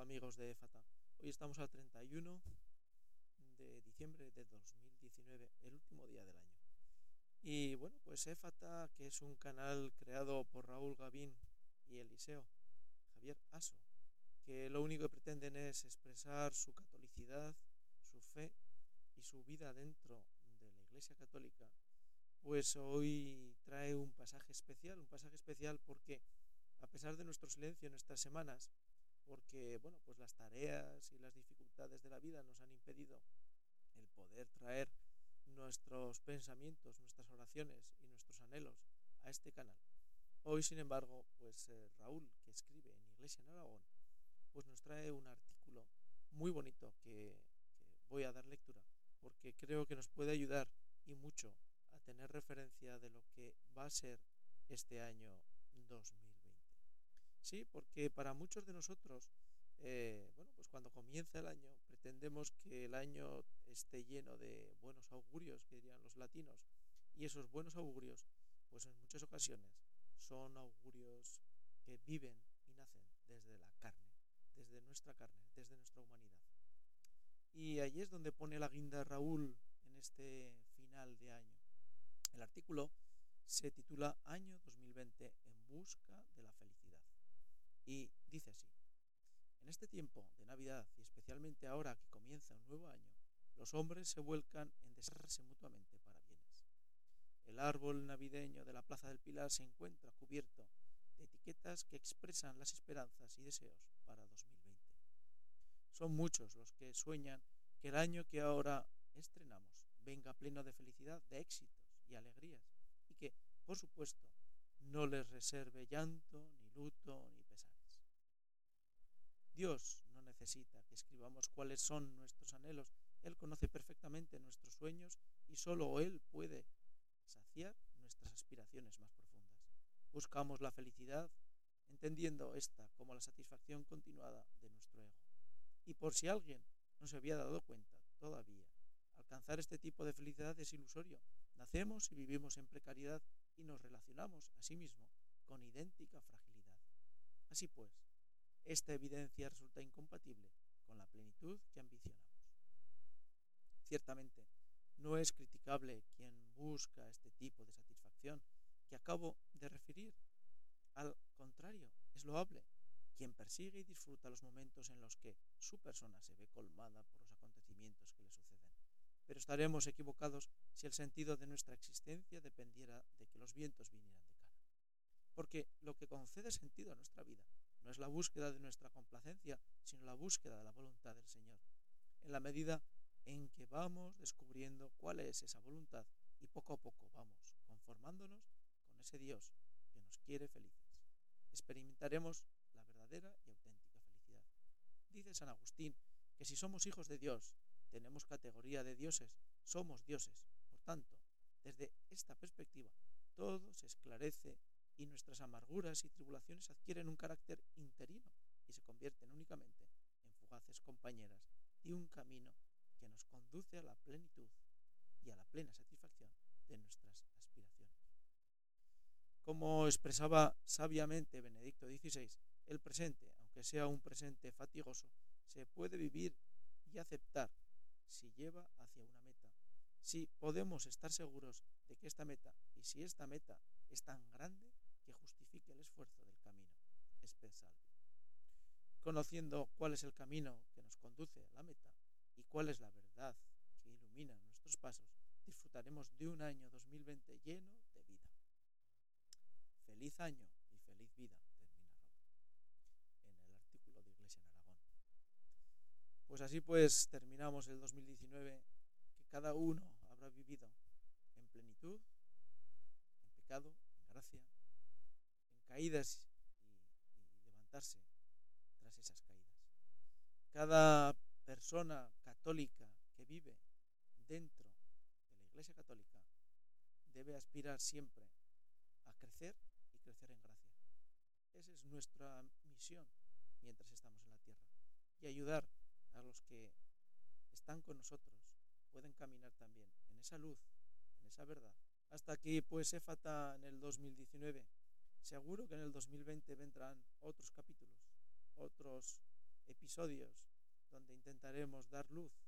Amigos de EFATA. Hoy estamos al 31 de diciembre de 2019, el último día del año. Y bueno, pues EFATA, que es un canal creado por Raúl Gavín y Eliseo Javier Aso, que lo único que pretenden es expresar su catolicidad, su fe y su vida dentro de la Iglesia Católica, pues hoy trae un pasaje especial, un pasaje especial porque a pesar de nuestro silencio en estas semanas, porque bueno, pues las tareas y las dificultades de la vida nos han impedido el poder traer nuestros pensamientos, nuestras oraciones y nuestros anhelos a este canal. Hoy, sin embargo, pues eh, Raúl, que escribe en Iglesia en Aragón, pues nos trae un artículo muy bonito que, voy a dar lectura, porque creo que nos puede ayudar y mucho a tener referencia de lo que va a ser este año 2020. Sí, porque para muchos de nosotros, eh, bueno, pues cuando comienza el año, pretendemos que el año esté lleno de buenos augurios, que dirían los latinos, y esos buenos augurios, pues en muchas ocasiones son augurios que viven y nacen desde la carne, desde nuestra carne, desde nuestra humanidad. Y allí es donde pone la guinda Raúl en este final de año. El artículo se titula Año 2020 en busca de la felicidad. Y dice así, en este tiempo de Navidad y especialmente ahora que comienza un nuevo año, los hombres se vuelcan en desearse mutuamente para bienes. El árbol navideño de la Plaza del Pilar se encuentra cubierto de etiquetas que expresan las esperanzas y deseos para 2020. Son muchos los que sueñan que el año que ahora estrenamos venga pleno de felicidad, de éxitos y alegrías, y que, por supuesto, no les reserve llanto, ni luto, ni Dios no necesita que escribamos cuáles son nuestros anhelos. Él conoce perfectamente nuestros sueños y solo Él puede saciar nuestras aspiraciones más profundas. Buscamos la felicidad entendiendo esta como la satisfacción continuada de nuestro ego. Y por si alguien no se había dado cuenta todavía, alcanzar este tipo de felicidad es ilusorio. Nacemos y vivimos en precariedad y nos relacionamos a sí mismo con idéntica fragilidad. Así pues, esta evidencia resulta incompatible con la plenitud que ambicionamos. Ciertamente, no es criticable quien busca este tipo de satisfacción que acabo de referir. Al contrario, es loable quien persigue y disfruta los momentos en los que su persona se ve colmada por los acontecimientos que le suceden. Pero estaremos equivocados si el sentido de nuestra existencia dependiera de que los vientos vinieran de cara. Porque lo que concede sentido a nuestra vida no es la búsqueda de nuestra complacencia, sino la búsqueda de la voluntad del Señor. En la medida en que vamos descubriendo cuál es esa voluntad y poco a poco vamos conformándonos con ese Dios que nos quiere felices, experimentaremos la verdadera y auténtica felicidad. Dice San Agustín que si somos hijos de Dios, tenemos categoría de dioses, somos dioses. Por tanto, desde esta perspectiva, todo se esclarece y nuestras amarguras y tribulaciones adquieren un carácter interino y se convierten únicamente en fugaces compañeras de un camino que nos conduce a la plenitud y a la plena satisfacción de nuestras aspiraciones. Como expresaba sabiamente Benedicto XVI, el presente, aunque sea un presente fatigoso, se puede vivir y aceptar si lleva hacia una meta, si podemos estar seguros de que esta meta, y si esta meta es tan grande que justifique el esfuerzo del camino, es. Conociendo cuál es el camino que nos conduce a la meta y cuál es la verdad que ilumina nuestros pasos, disfrutaremos de un año 2020 lleno de vida. Feliz año y feliz vida, termina en el artículo de Iglesia en Aragón. Pues así pues terminamos el 2019 que cada uno habrá vivido en plenitud, en pecado, en gracia caídas y, levantarse tras esas caídas. Cada persona católica que vive dentro de la Iglesia Católica debe aspirar siempre a crecer y crecer en gracia. Esa es nuestra misión mientras estamos en la tierra. Y ayudar a los que están con nosotros, pueden caminar también en esa luz, en esa verdad. Hasta aquí, pues, Éfata en el 2019. Seguro que en el 2020 vendrán otros capítulos, otros episodios donde intentaremos dar luz